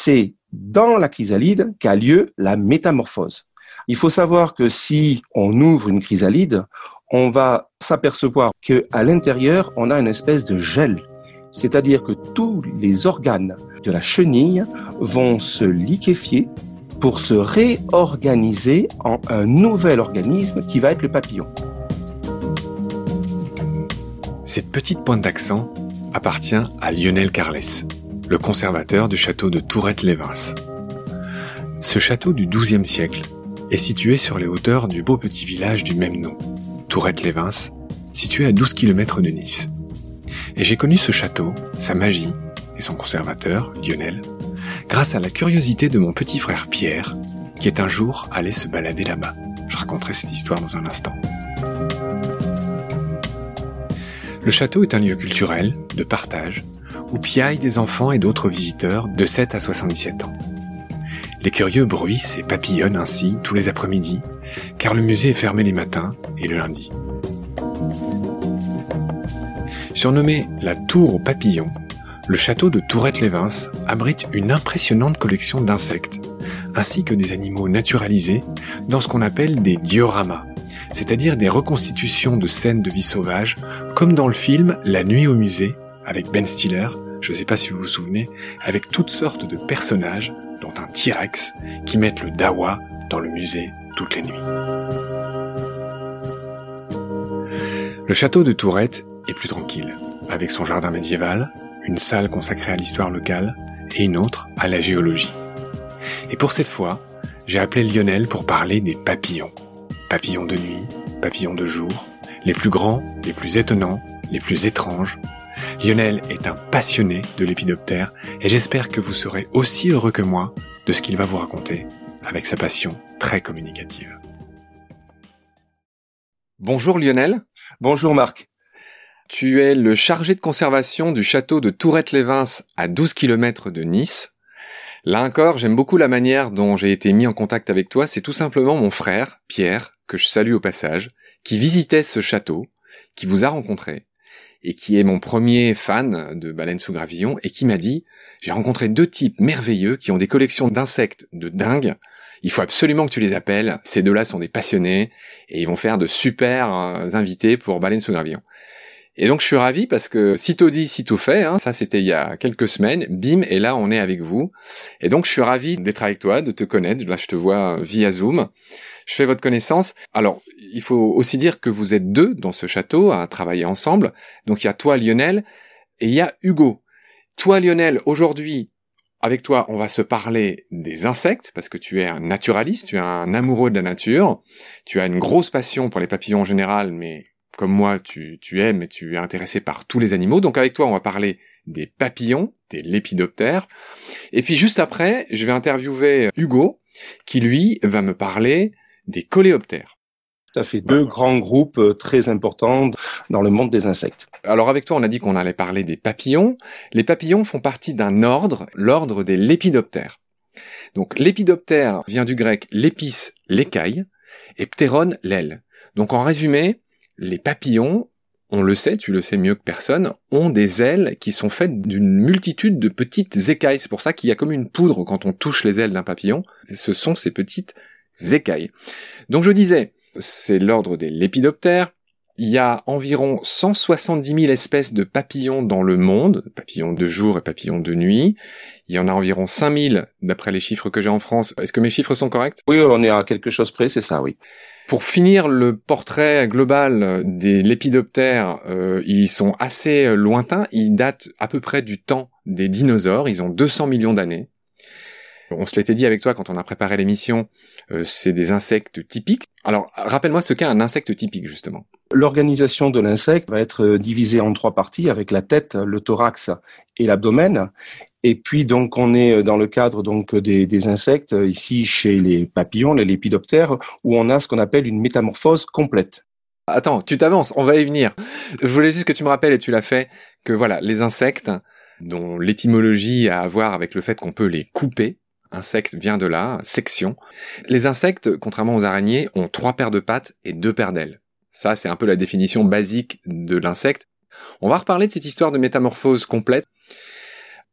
c'est dans la chrysalide qu'a lieu la métamorphose. Il faut savoir que si on ouvre une chrysalide, on va s'apercevoir que à l'intérieur, on a une espèce de gel. C'est-à-dire que tous les organes de la chenille vont se liquéfier pour se réorganiser en un nouvel organisme qui va être le papillon. Cette petite pointe d'accent appartient à Lionel Carles, le conservateur du château de Tourette-les-Vins. Ce château du XIIe siècle est situé sur les hauteurs du beau petit village du même nom, Tourette-les-Vins, situé à 12 km de Nice. Et j'ai connu ce château, sa magie et son conservateur, Lionel, grâce à la curiosité de mon petit frère Pierre, qui est un jour allé se balader là-bas. Je raconterai cette histoire dans un instant. Le château est un lieu culturel, de partage, où piaillent des enfants et d'autres visiteurs de 7 à 77 ans. Les curieux bruissent et papillonnent ainsi tous les après-midi, car le musée est fermé les matins et le lundi. Surnommé la Tour aux papillons, le château de Tourette-les-Vins abrite une impressionnante collection d'insectes, ainsi que des animaux naturalisés dans ce qu'on appelle des dioramas, c'est-à-dire des reconstitutions de scènes de vie sauvage, comme dans le film La nuit au musée, avec Ben Stiller, je ne sais pas si vous vous souvenez, avec toutes sortes de personnages, dont un T-Rex, qui mettent le dawa dans le musée toutes les nuits. Le château de Tourette est plus tranquille, avec son jardin médiéval, une salle consacrée à l'histoire locale et une autre à la géologie. Et pour cette fois, j'ai appelé Lionel pour parler des papillons. Papillons de nuit, papillons de jour, les plus grands, les plus étonnants, les plus étranges. Lionel est un passionné de l'épidoptère et j'espère que vous serez aussi heureux que moi de ce qu'il va vous raconter avec sa passion très communicative. Bonjour Lionel. Bonjour Marc. Tu es le chargé de conservation du château de Tourette-les-Vins à 12 km de Nice. Là encore, j'aime beaucoup la manière dont j'ai été mis en contact avec toi. C'est tout simplement mon frère, Pierre, que je salue au passage, qui visitait ce château, qui vous a rencontré, et qui est mon premier fan de baleines sous gravillon, et qui m'a dit, j'ai rencontré deux types merveilleux qui ont des collections d'insectes de dingue. Il faut absolument que tu les appelles. Ces deux-là sont des passionnés, et ils vont faire de super euh, invités pour baleines sous gravillon. Et donc je suis ravi parce que sitôt dit, sitôt fait, hein, ça c'était il y a quelques semaines, bim, et là on est avec vous. Et donc je suis ravi d'être avec toi, de te connaître, là je te vois via Zoom. Je fais votre connaissance. Alors, il faut aussi dire que vous êtes deux dans ce château à travailler ensemble. Donc il y a toi Lionel et il y a Hugo. Toi Lionel, aujourd'hui, avec toi, on va se parler des insectes, parce que tu es un naturaliste, tu es un amoureux de la nature, tu as une grosse passion pour les papillons en général, mais comme moi, tu, tu aimes et tu es intéressé par tous les animaux. Donc avec toi, on va parler des papillons, des lépidoptères. Et puis juste après, je vais interviewer Hugo, qui lui va me parler des coléoptères. Ça fait deux grands groupes euh, très importants dans le monde des insectes. Alors avec toi, on a dit qu'on allait parler des papillons. Les papillons font partie d'un ordre, l'ordre des lépidoptères. Donc lépidoptère vient du grec lépis, l'écaille, et ptéron, l'aile. Donc en résumé, les papillons, on le sait, tu le sais mieux que personne, ont des ailes qui sont faites d'une multitude de petites écailles. C'est pour ça qu'il y a comme une poudre quand on touche les ailes d'un papillon. Ce sont ces petites écailles. Donc je disais, c'est l'ordre des lépidoptères. Il y a environ 170 000 espèces de papillons dans le monde, papillons de jour et papillons de nuit. Il y en a environ 5000 d'après les chiffres que j'ai en France. Est-ce que mes chiffres sont corrects? Oui, on est à quelque chose près, c'est ça, oui. Pour finir le portrait global des lépidoptères, euh, ils sont assez lointains, ils datent à peu près du temps des dinosaures, ils ont 200 millions d'années. On se l'était dit avec toi quand on a préparé l'émission, euh, c'est des insectes typiques. Alors rappelle-moi ce qu'est un insecte typique justement. L'organisation de l'insecte va être divisée en trois parties avec la tête, le thorax et l'abdomen. Et puis donc on est dans le cadre donc des, des, insectes ici chez les papillons, les lépidoptères, où on a ce qu'on appelle une métamorphose complète. Attends, tu t'avances, on va y venir. Je voulais juste que tu me rappelles et tu l'as fait que voilà les insectes dont l'étymologie a à voir avec le fait qu'on peut les couper. Insecte vient de là, section. Les insectes, contrairement aux araignées, ont trois paires de pattes et deux paires d'ailes. Ça, c'est un peu la définition basique de l'insecte. On va reparler de cette histoire de métamorphose complète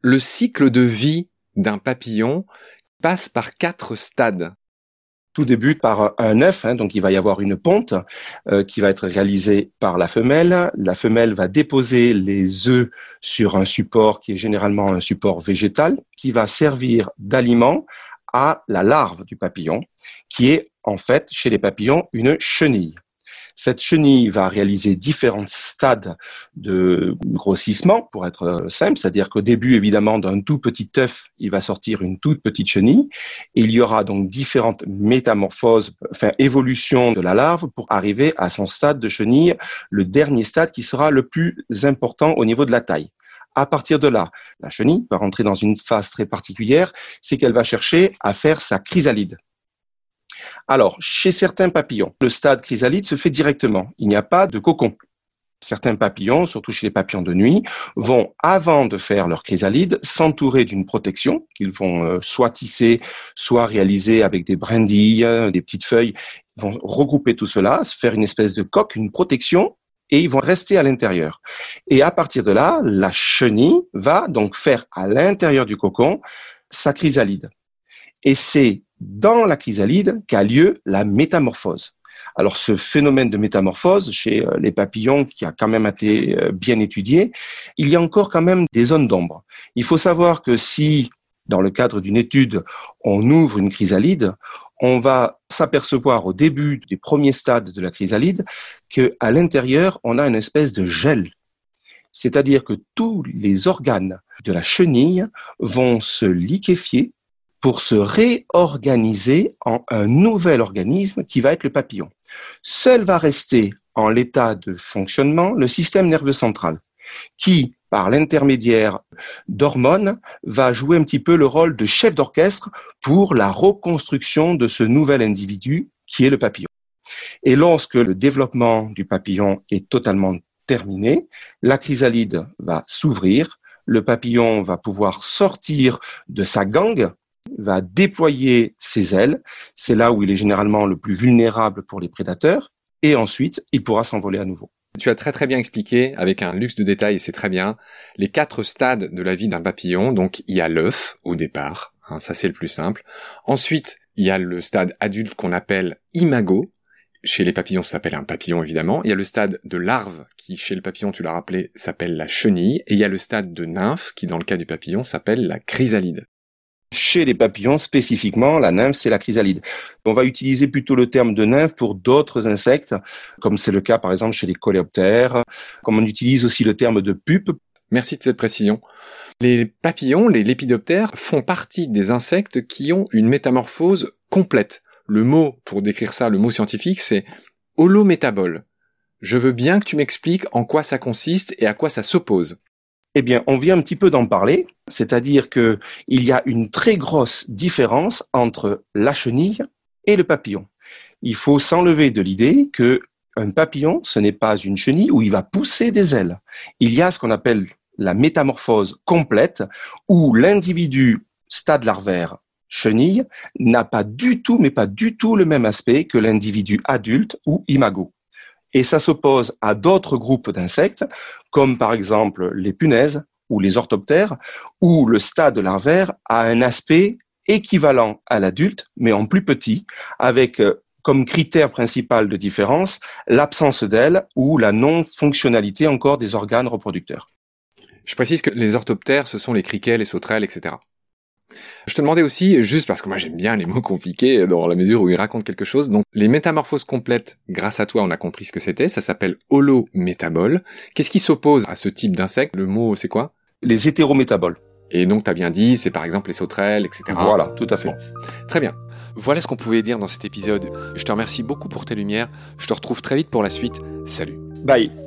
le cycle de vie d'un papillon passe par quatre stades. Tout débute par un œuf, hein, donc il va y avoir une ponte euh, qui va être réalisée par la femelle. La femelle va déposer les œufs sur un support qui est généralement un support végétal, qui va servir d'aliment à la larve du papillon, qui est en fait chez les papillons une chenille. Cette chenille va réaliser différents stades de grossissement, pour être euh, simple, c'est-à-dire qu'au début, évidemment, d'un tout petit œuf, il va sortir une toute petite chenille. Et il y aura donc différentes métamorphoses, enfin évolutions de la larve pour arriver à son stade de chenille, le dernier stade qui sera le plus important au niveau de la taille. À partir de là, la chenille va rentrer dans une phase très particulière, c'est qu'elle va chercher à faire sa chrysalide. Alors, chez certains papillons, le stade chrysalide se fait directement. Il n'y a pas de cocon. Certains papillons, surtout chez les papillons de nuit, vont, avant de faire leur chrysalide, s'entourer d'une protection qu'ils vont euh, soit tisser, soit réaliser avec des brindilles, euh, des petites feuilles. Ils vont regrouper tout cela, se faire une espèce de coque, une protection, et ils vont rester à l'intérieur. Et à partir de là, la chenille va donc faire à l'intérieur du cocon sa chrysalide. Et c'est dans la chrysalide qu'a lieu la métamorphose. Alors ce phénomène de métamorphose chez euh, les papillons qui a quand même été euh, bien étudié, il y a encore quand même des zones d'ombre. Il faut savoir que si dans le cadre d'une étude, on ouvre une chrysalide, on va s'apercevoir au début des premiers stades de la chrysalide qu'à l'intérieur, on a une espèce de gel. C'est-à-dire que tous les organes de la chenille vont se liquéfier pour se réorganiser en un nouvel organisme qui va être le papillon. Seul va rester en l'état de fonctionnement le système nerveux central, qui, par l'intermédiaire d'hormones, va jouer un petit peu le rôle de chef d'orchestre pour la reconstruction de ce nouvel individu qui est le papillon. Et lorsque le développement du papillon est totalement terminé, la chrysalide va s'ouvrir, le papillon va pouvoir sortir de sa gangue va déployer ses ailes. C'est là où il est généralement le plus vulnérable pour les prédateurs. Et ensuite, il pourra s'envoler à nouveau. Tu as très très bien expliqué, avec un luxe de détails, et c'est très bien, les quatre stades de la vie d'un papillon. Donc, il y a l'œuf au départ, hein, ça c'est le plus simple. Ensuite, il y a le stade adulte qu'on appelle imago. Chez les papillons, ça s'appelle un papillon évidemment. Il y a le stade de larve qui, chez le papillon, tu l'as rappelé, s'appelle la chenille. Et il y a le stade de nymphe qui, dans le cas du papillon, s'appelle la chrysalide. Chez les papillons, spécifiquement, la nymphe, c'est la chrysalide. On va utiliser plutôt le terme de nymphe pour d'autres insectes, comme c'est le cas par exemple chez les coléoptères, comme on utilise aussi le terme de pupe. Merci de cette précision. Les papillons, les lépidoptères, font partie des insectes qui ont une métamorphose complète. Le mot, pour décrire ça, le mot scientifique, c'est holométabole. Je veux bien que tu m'expliques en quoi ça consiste et à quoi ça s'oppose. Eh bien, on vient un petit peu d'en parler, c'est-à-dire qu'il y a une très grosse différence entre la chenille et le papillon. Il faut s'enlever de l'idée que un papillon, ce n'est pas une chenille où il va pousser des ailes. Il y a ce qu'on appelle la métamorphose complète, où l'individu stade larvaire chenille n'a pas du tout, mais pas du tout le même aspect que l'individu adulte ou imago et ça s'oppose à d'autres groupes d'insectes, comme par exemple les punaises ou les orthoptères, où le stade larvaire a un aspect équivalent à l'adulte, mais en plus petit, avec euh, comme critère principal de différence l'absence d'ailes ou la non-fonctionnalité encore des organes reproducteurs. Je précise que les orthoptères, ce sont les criquets, les sauterelles, etc. Je te demandais aussi, juste parce que moi j'aime bien les mots compliqués dans la mesure où ils racontent quelque chose, donc les métamorphoses complètes, grâce à toi on a compris ce que c'était, ça s'appelle holométabole. Qu'est-ce qui s'oppose à ce type d'insecte? Le mot c'est quoi? Les hétérométaboles. Et donc tu as bien dit, c'est par exemple les sauterelles, etc. Voilà, tout à fait. Très bien. Voilà ce qu'on pouvait dire dans cet épisode. Je te remercie beaucoup pour tes lumières. Je te retrouve très vite pour la suite. Salut. Bye.